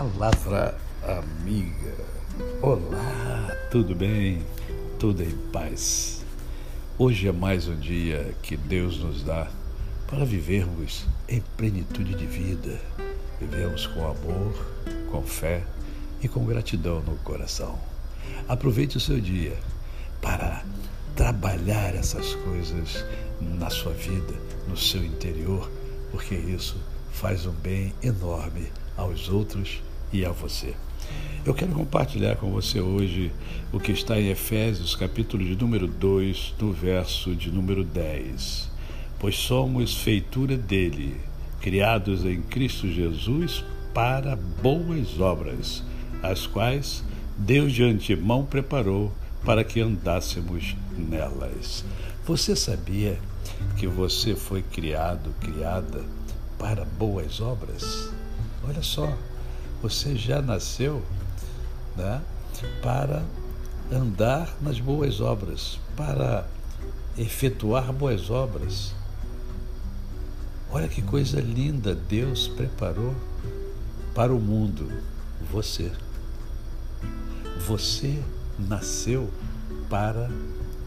palavra amiga. Olá, tudo bem? Tudo em paz. Hoje é mais um dia que Deus nos dá para vivermos em plenitude de vida. Vivemos com amor, com fé e com gratidão no coração. Aproveite o seu dia para trabalhar essas coisas na sua vida, no seu interior, porque isso faz um bem enorme aos outros e a você. Eu quero compartilhar com você hoje o que está em Efésios, capítulo de número 2, no verso de número 10. Pois somos feitura dele, criados em Cristo Jesus para boas obras, as quais Deus de antemão preparou para que andássemos nelas. Você sabia que você foi criado, criada para boas obras? Olha só, você já nasceu né, para andar nas boas obras, para efetuar boas obras. Olha que coisa linda Deus preparou para o mundo, você. Você nasceu para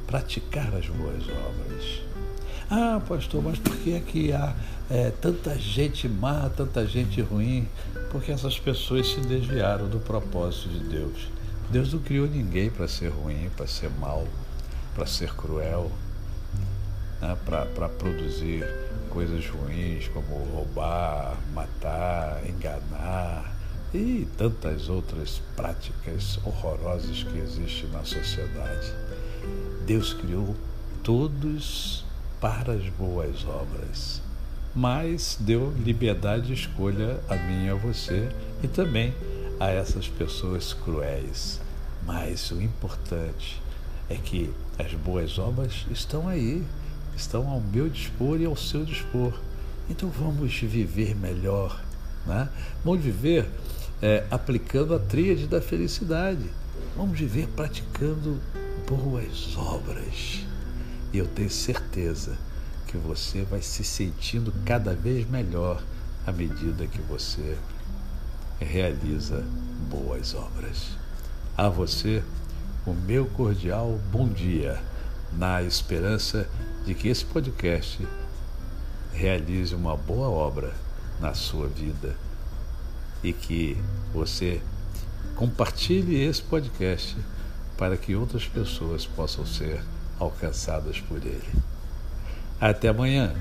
praticar as boas obras. Ah, pastor, mas por que é que há é, tanta gente má, tanta gente ruim? Porque essas pessoas se desviaram do propósito de Deus. Deus não criou ninguém para ser ruim, para ser mal, para ser cruel, né? para produzir coisas ruins como roubar, matar, enganar e tantas outras práticas horrorosas que existem na sociedade. Deus criou todos para as boas obras, mas deu liberdade de escolha a mim e a você e também a essas pessoas cruéis. Mas o importante é que as boas obras estão aí, estão ao meu dispor e ao seu dispor. Então vamos viver melhor, né? Vamos viver é, aplicando a tríade da felicidade. Vamos viver praticando boas obras. E eu tenho certeza que você vai se sentindo cada vez melhor à medida que você realiza boas obras. A você, o meu cordial bom dia, na esperança de que esse podcast realize uma boa obra na sua vida e que você compartilhe esse podcast para que outras pessoas possam ser alcançadas por ele. Até amanhã.